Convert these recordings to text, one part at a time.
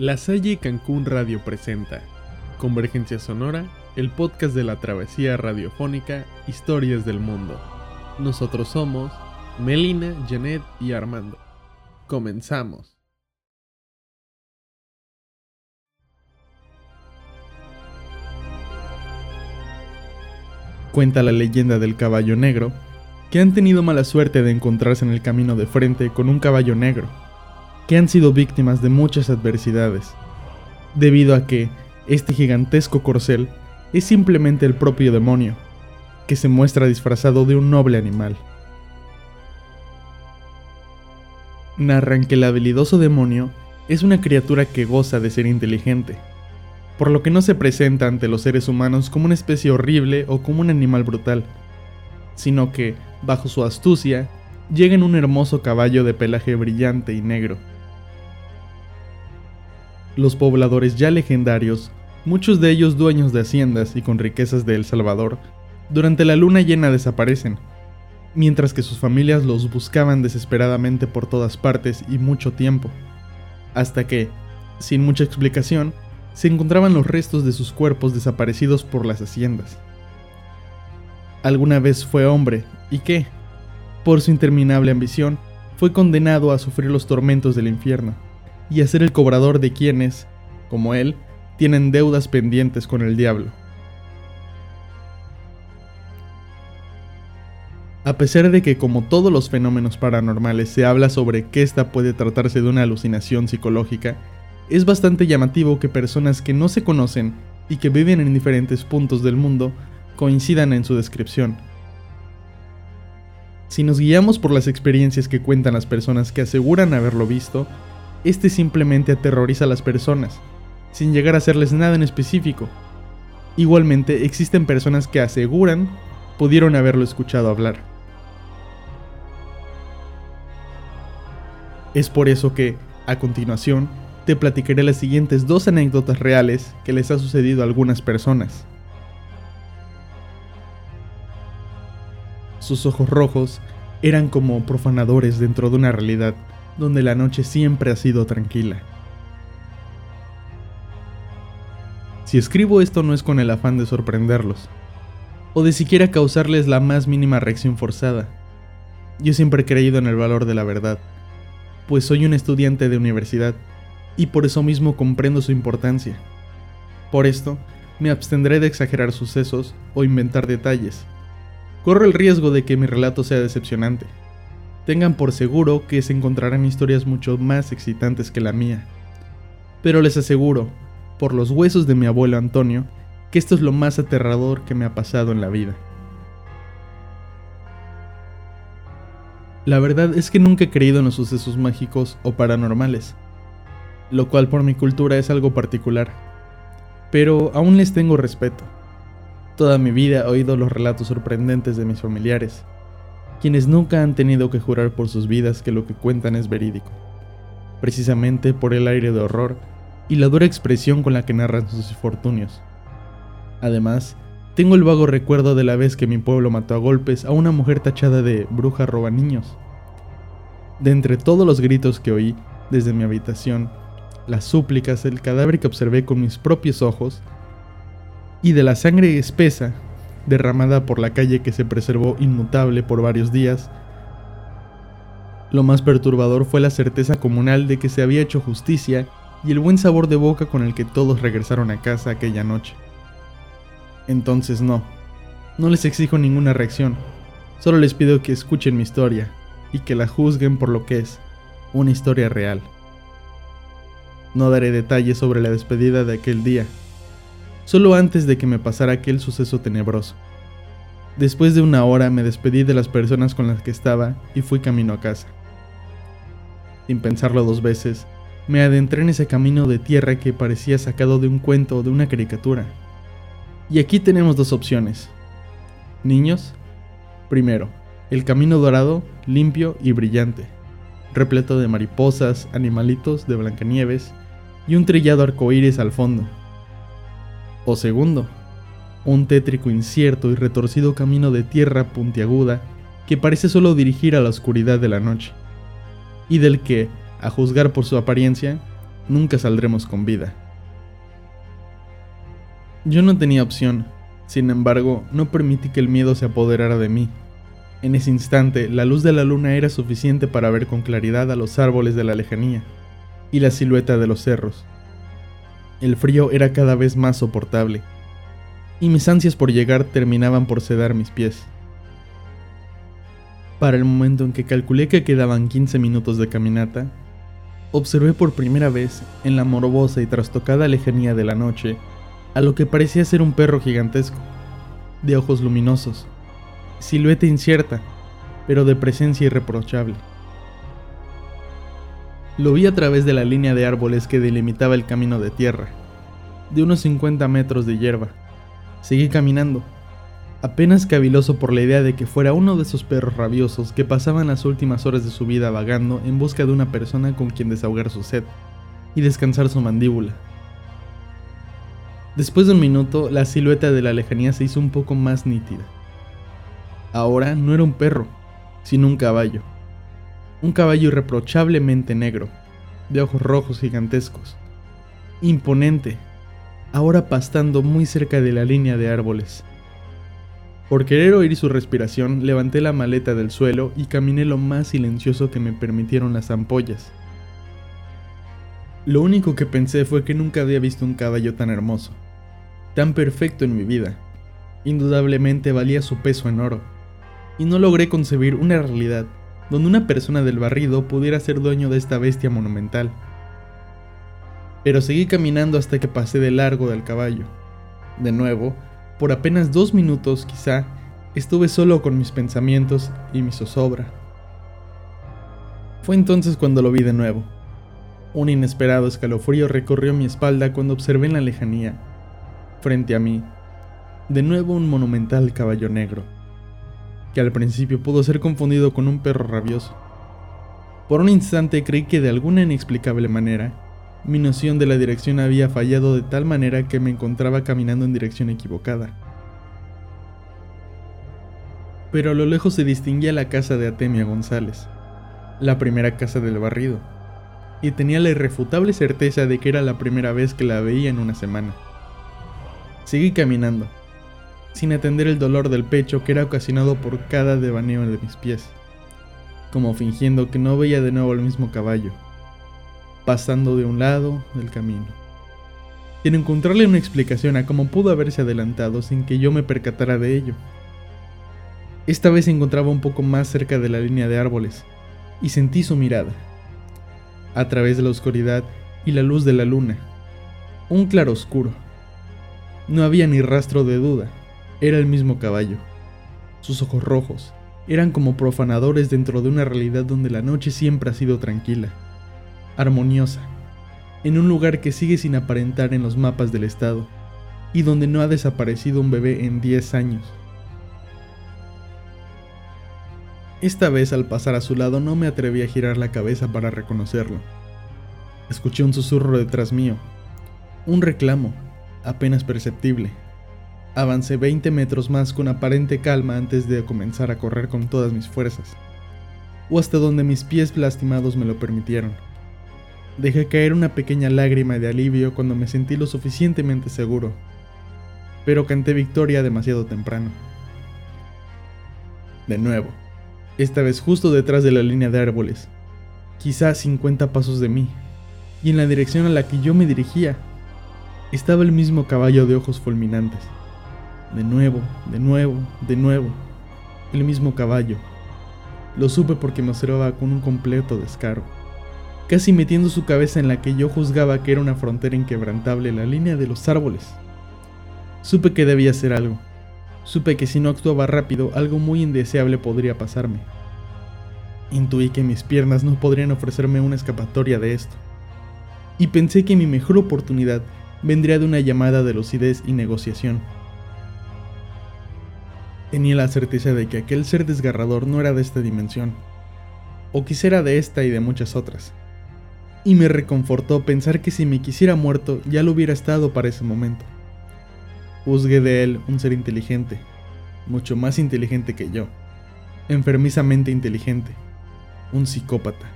La Salle Cancún Radio presenta Convergencia Sonora, el podcast de la travesía radiofónica Historias del Mundo. Nosotros somos Melina, Janet y Armando. Comenzamos. Cuenta la leyenda del caballo negro que han tenido mala suerte de encontrarse en el camino de frente con un caballo negro, que han sido víctimas de muchas adversidades, debido a que este gigantesco corcel es simplemente el propio demonio, que se muestra disfrazado de un noble animal. Narran que el habilidoso demonio es una criatura que goza de ser inteligente, por lo que no se presenta ante los seres humanos como una especie horrible o como un animal brutal, sino que, bajo su astucia, llega en un hermoso caballo de pelaje brillante y negro. Los pobladores ya legendarios, muchos de ellos dueños de haciendas y con riquezas de El Salvador, durante la luna llena desaparecen, mientras que sus familias los buscaban desesperadamente por todas partes y mucho tiempo, hasta que, sin mucha explicación, se encontraban los restos de sus cuerpos desaparecidos por las haciendas. Alguna vez fue hombre, ¿y qué? Por su interminable ambición, fue condenado a sufrir los tormentos del infierno, y a ser el cobrador de quienes, como él, tienen deudas pendientes con el diablo. A pesar de que como todos los fenómenos paranormales se habla sobre que esta puede tratarse de una alucinación psicológica, es bastante llamativo que personas que no se conocen y que viven en diferentes puntos del mundo coincidan en su descripción. Si nos guiamos por las experiencias que cuentan las personas que aseguran haberlo visto, este simplemente aterroriza a las personas, sin llegar a hacerles nada en específico. Igualmente existen personas que aseguran pudieron haberlo escuchado hablar. Es por eso que, a continuación, te platicaré las siguientes dos anécdotas reales que les ha sucedido a algunas personas. Sus ojos rojos eran como profanadores dentro de una realidad donde la noche siempre ha sido tranquila. Si escribo esto no es con el afán de sorprenderlos, o de siquiera causarles la más mínima reacción forzada. Yo siempre he creído en el valor de la verdad, pues soy un estudiante de universidad, y por eso mismo comprendo su importancia. Por esto, me abstendré de exagerar sucesos o inventar detalles, Corro el riesgo de que mi relato sea decepcionante. Tengan por seguro que se encontrarán historias mucho más excitantes que la mía. Pero les aseguro, por los huesos de mi abuelo Antonio, que esto es lo más aterrador que me ha pasado en la vida. La verdad es que nunca he creído en los sucesos mágicos o paranormales, lo cual por mi cultura es algo particular, pero aún les tengo respeto. Toda mi vida he oído los relatos sorprendentes de mis familiares, quienes nunca han tenido que jurar por sus vidas que lo que cuentan es verídico, precisamente por el aire de horror y la dura expresión con la que narran sus infortunios. Además, tengo el vago recuerdo de la vez que mi pueblo mató a golpes a una mujer tachada de bruja roba niños. De entre todos los gritos que oí desde mi habitación, las súplicas, el cadáver que observé con mis propios ojos, y de la sangre espesa derramada por la calle que se preservó inmutable por varios días. Lo más perturbador fue la certeza comunal de que se había hecho justicia y el buen sabor de boca con el que todos regresaron a casa aquella noche. Entonces no, no les exijo ninguna reacción, solo les pido que escuchen mi historia y que la juzguen por lo que es, una historia real. No daré detalles sobre la despedida de aquel día, solo antes de que me pasara aquel suceso tenebroso. Después de una hora me despedí de las personas con las que estaba y fui camino a casa. Sin pensarlo dos veces, me adentré en ese camino de tierra que parecía sacado de un cuento o de una caricatura. Y aquí tenemos dos opciones. Niños, primero, el camino dorado, limpio y brillante, repleto de mariposas, animalitos de Blancanieves y un trillado arcoíris al fondo o segundo, un tétrico incierto y retorcido camino de tierra puntiaguda que parece solo dirigir a la oscuridad de la noche, y del que, a juzgar por su apariencia, nunca saldremos con vida. Yo no tenía opción, sin embargo, no permití que el miedo se apoderara de mí. En ese instante, la luz de la luna era suficiente para ver con claridad a los árboles de la lejanía y la silueta de los cerros. El frío era cada vez más soportable, y mis ansias por llegar terminaban por sedar mis pies. Para el momento en que calculé que quedaban 15 minutos de caminata, observé por primera vez, en la morbosa y trastocada lejanía de la noche, a lo que parecía ser un perro gigantesco, de ojos luminosos, silueta incierta, pero de presencia irreprochable. Lo vi a través de la línea de árboles que delimitaba el camino de tierra, de unos 50 metros de hierba. Seguí caminando, apenas caviloso por la idea de que fuera uno de esos perros rabiosos que pasaban las últimas horas de su vida vagando en busca de una persona con quien desahogar su sed y descansar su mandíbula. Después de un minuto, la silueta de la lejanía se hizo un poco más nítida. Ahora no era un perro, sino un caballo. Un caballo irreprochablemente negro, de ojos rojos gigantescos. Imponente, ahora pastando muy cerca de la línea de árboles. Por querer oír su respiración, levanté la maleta del suelo y caminé lo más silencioso que me permitieron las ampollas. Lo único que pensé fue que nunca había visto un caballo tan hermoso, tan perfecto en mi vida. Indudablemente valía su peso en oro, y no logré concebir una realidad donde una persona del barrido pudiera ser dueño de esta bestia monumental. Pero seguí caminando hasta que pasé de largo del caballo. De nuevo, por apenas dos minutos quizá, estuve solo con mis pensamientos y mi zozobra. Fue entonces cuando lo vi de nuevo un inesperado escalofrío recorrió mi espalda cuando observé en la lejanía, frente a mí, de nuevo un monumental caballo negro, que al principio pudo ser confundido con un perro rabioso. Por un instante creí que de alguna inexplicable manera, mi noción de la dirección había fallado de tal manera que me encontraba caminando en dirección equivocada. Pero a lo lejos se distinguía la casa de Atemia González, la primera casa del barrido y tenía la irrefutable certeza de que era la primera vez que la veía en una semana. Seguí caminando, sin atender el dolor del pecho que era ocasionado por cada devaneo de mis pies, como fingiendo que no veía de nuevo el mismo caballo, pasando de un lado del camino, sin encontrarle una explicación a cómo pudo haberse adelantado sin que yo me percatara de ello. Esta vez se encontraba un poco más cerca de la línea de árboles, y sentí su mirada a través de la oscuridad y la luz de la luna. Un claroscuro. No había ni rastro de duda, era el mismo caballo. Sus ojos rojos eran como profanadores dentro de una realidad donde la noche siempre ha sido tranquila, armoniosa, en un lugar que sigue sin aparentar en los mapas del estado, y donde no ha desaparecido un bebé en 10 años. Esta vez al pasar a su lado no me atreví a girar la cabeza para reconocerlo. Escuché un susurro detrás mío, un reclamo, apenas perceptible. Avancé 20 metros más con aparente calma antes de comenzar a correr con todas mis fuerzas, o hasta donde mis pies lastimados me lo permitieron. Dejé caer una pequeña lágrima de alivio cuando me sentí lo suficientemente seguro, pero canté victoria demasiado temprano. De nuevo, esta vez justo detrás de la línea de árboles, quizá 50 pasos de mí, y en la dirección a la que yo me dirigía, estaba el mismo caballo de ojos fulminantes. De nuevo, de nuevo, de nuevo, el mismo caballo. Lo supe porque me observaba con un completo descaro, casi metiendo su cabeza en la que yo juzgaba que era una frontera inquebrantable la línea de los árboles. Supe que debía hacer algo Supe que si no actuaba rápido, algo muy indeseable podría pasarme. Intuí que mis piernas no podrían ofrecerme una escapatoria de esto. Y pensé que mi mejor oportunidad vendría de una llamada de lucidez y negociación. Tenía la certeza de que aquel ser desgarrador no era de esta dimensión, o quisiera de esta y de muchas otras. Y me reconfortó pensar que si me quisiera muerto ya lo hubiera estado para ese momento. Juzgué de él un ser inteligente, mucho más inteligente que yo, enfermizamente inteligente, un psicópata.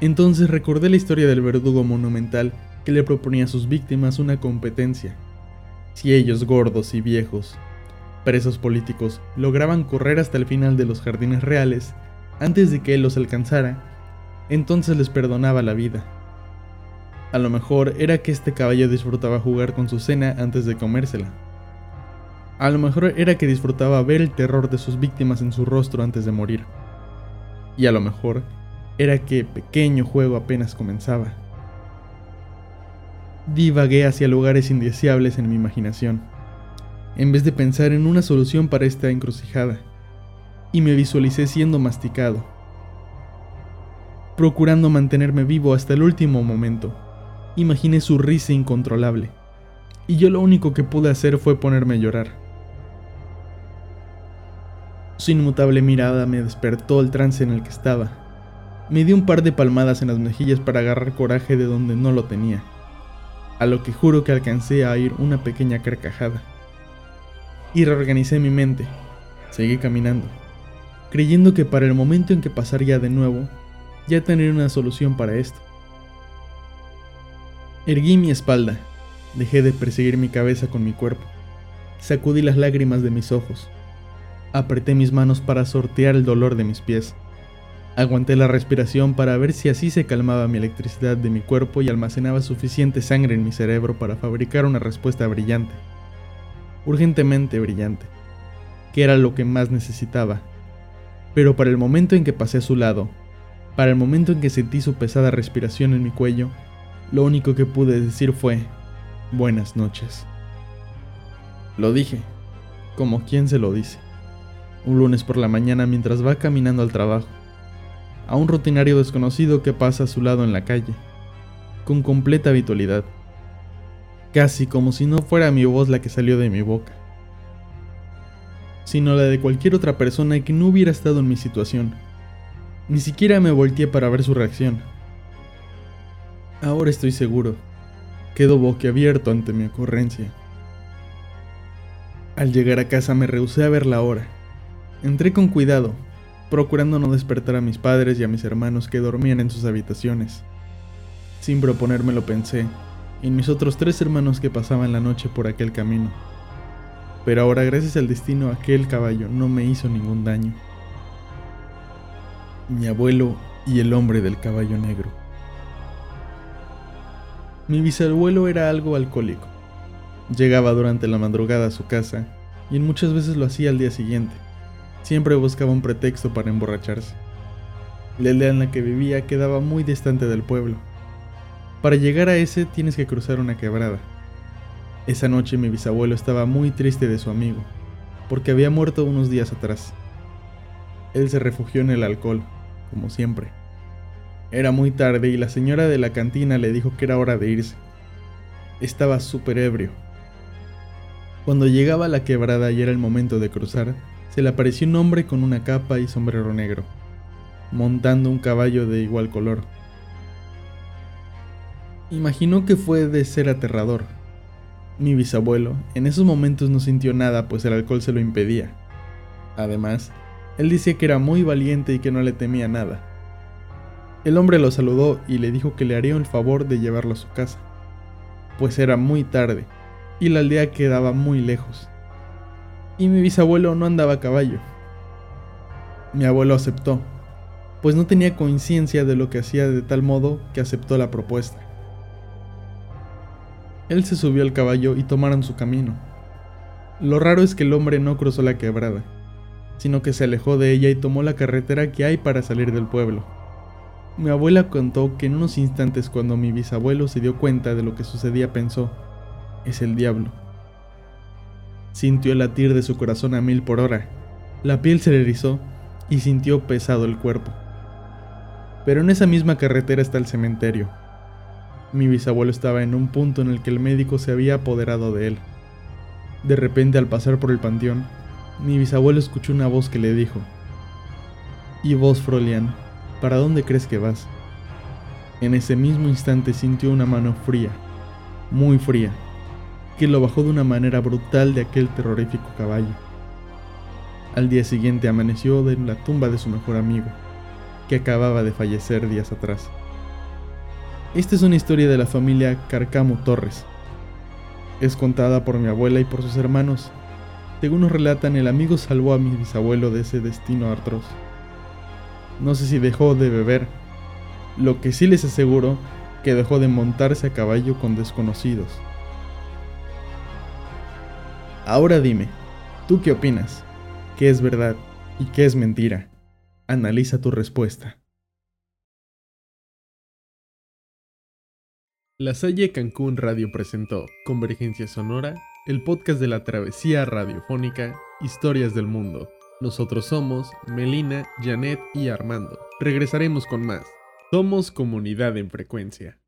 Entonces recordé la historia del verdugo monumental que le proponía a sus víctimas una competencia. Si ellos, gordos y viejos, presos políticos, lograban correr hasta el final de los jardines reales antes de que él los alcanzara, entonces les perdonaba la vida. A lo mejor era que este caballo disfrutaba jugar con su cena antes de comérsela. A lo mejor era que disfrutaba ver el terror de sus víctimas en su rostro antes de morir. Y a lo mejor era que pequeño juego apenas comenzaba. Divagué hacia lugares indeseables en mi imaginación, en vez de pensar en una solución para esta encrucijada, y me visualicé siendo masticado, procurando mantenerme vivo hasta el último momento. Imaginé su risa incontrolable, y yo lo único que pude hacer fue ponerme a llorar. Su inmutable mirada me despertó el trance en el que estaba. Me dio un par de palmadas en las mejillas para agarrar coraje de donde no lo tenía, a lo que juro que alcancé a oír una pequeña carcajada. Y reorganicé mi mente. Seguí caminando, creyendo que para el momento en que pasaría de nuevo, ya tendría una solución para esto. Erguí mi espalda, dejé de perseguir mi cabeza con mi cuerpo, sacudí las lágrimas de mis ojos Apreté mis manos para sortear el dolor de mis pies. Aguanté la respiración para ver si así se calmaba mi electricidad de mi cuerpo y almacenaba suficiente sangre en mi cerebro para fabricar una respuesta brillante. Urgentemente brillante. Que era lo que más necesitaba. Pero para el momento en que pasé a su lado, para el momento en que sentí su pesada respiración en mi cuello, lo único que pude decir fue, buenas noches. Lo dije, como quien se lo dice un lunes por la mañana mientras va caminando al trabajo, a un rutinario desconocido que pasa a su lado en la calle, con completa habitualidad, casi como si no fuera mi voz la que salió de mi boca, sino la de cualquier otra persona que no hubiera estado en mi situación. Ni siquiera me volteé para ver su reacción. Ahora estoy seguro. Quedo boquiabierto ante mi ocurrencia. Al llegar a casa me rehusé a ver la hora Entré con cuidado, procurando no despertar a mis padres y a mis hermanos que dormían en sus habitaciones. Sin proponérmelo pensé en mis otros tres hermanos que pasaban la noche por aquel camino. Pero ahora gracias al destino aquel caballo no me hizo ningún daño. Mi abuelo y el hombre del caballo negro. Mi bisabuelo era algo alcohólico. Llegaba durante la madrugada a su casa y muchas veces lo hacía al día siguiente. Siempre buscaba un pretexto para emborracharse. La aldea en la que vivía quedaba muy distante del pueblo. Para llegar a ese tienes que cruzar una quebrada. Esa noche mi bisabuelo estaba muy triste de su amigo, porque había muerto unos días atrás. Él se refugió en el alcohol, como siempre. Era muy tarde y la señora de la cantina le dijo que era hora de irse. Estaba súper ebrio. Cuando llegaba a la quebrada y era el momento de cruzar, se le apareció un hombre con una capa y sombrero negro, montando un caballo de igual color. Imaginó que fue de ser aterrador. Mi bisabuelo en esos momentos no sintió nada pues el alcohol se lo impedía. Además, él decía que era muy valiente y que no le temía nada. El hombre lo saludó y le dijo que le haría el favor de llevarlo a su casa, pues era muy tarde y la aldea quedaba muy lejos y mi bisabuelo no andaba a caballo. Mi abuelo aceptó, pues no tenía conciencia de lo que hacía de tal modo que aceptó la propuesta. Él se subió al caballo y tomaron su camino. Lo raro es que el hombre no cruzó la quebrada, sino que se alejó de ella y tomó la carretera que hay para salir del pueblo. Mi abuela contó que en unos instantes cuando mi bisabuelo se dio cuenta de lo que sucedía pensó, es el diablo. Sintió el latir de su corazón a mil por hora. La piel se le erizó y sintió pesado el cuerpo. Pero en esa misma carretera está el cementerio. Mi bisabuelo estaba en un punto en el que el médico se había apoderado de él. De repente al pasar por el panteón, mi bisabuelo escuchó una voz que le dijo, ¿Y vos, Frolian, para dónde crees que vas? En ese mismo instante sintió una mano fría, muy fría, que lo bajó de una manera brutal de aquel terrorífico caballo. Al día siguiente amaneció en la tumba de su mejor amigo, que acababa de fallecer días atrás. Esta es una historia de la familia Carcamo Torres. Es contada por mi abuela y por sus hermanos. Según nos relatan, el amigo salvó a mi bisabuelo de ese destino atroz. No sé si dejó de beber. Lo que sí les aseguro que dejó de montarse a caballo con desconocidos. Ahora dime, ¿tú qué opinas? ¿Qué es verdad y qué es mentira? Analiza tu respuesta. La Salle Cancún Radio presentó Convergencia Sonora, el podcast de la travesía radiofónica Historias del Mundo. Nosotros somos Melina, Janet y Armando. Regresaremos con más. Somos comunidad en frecuencia.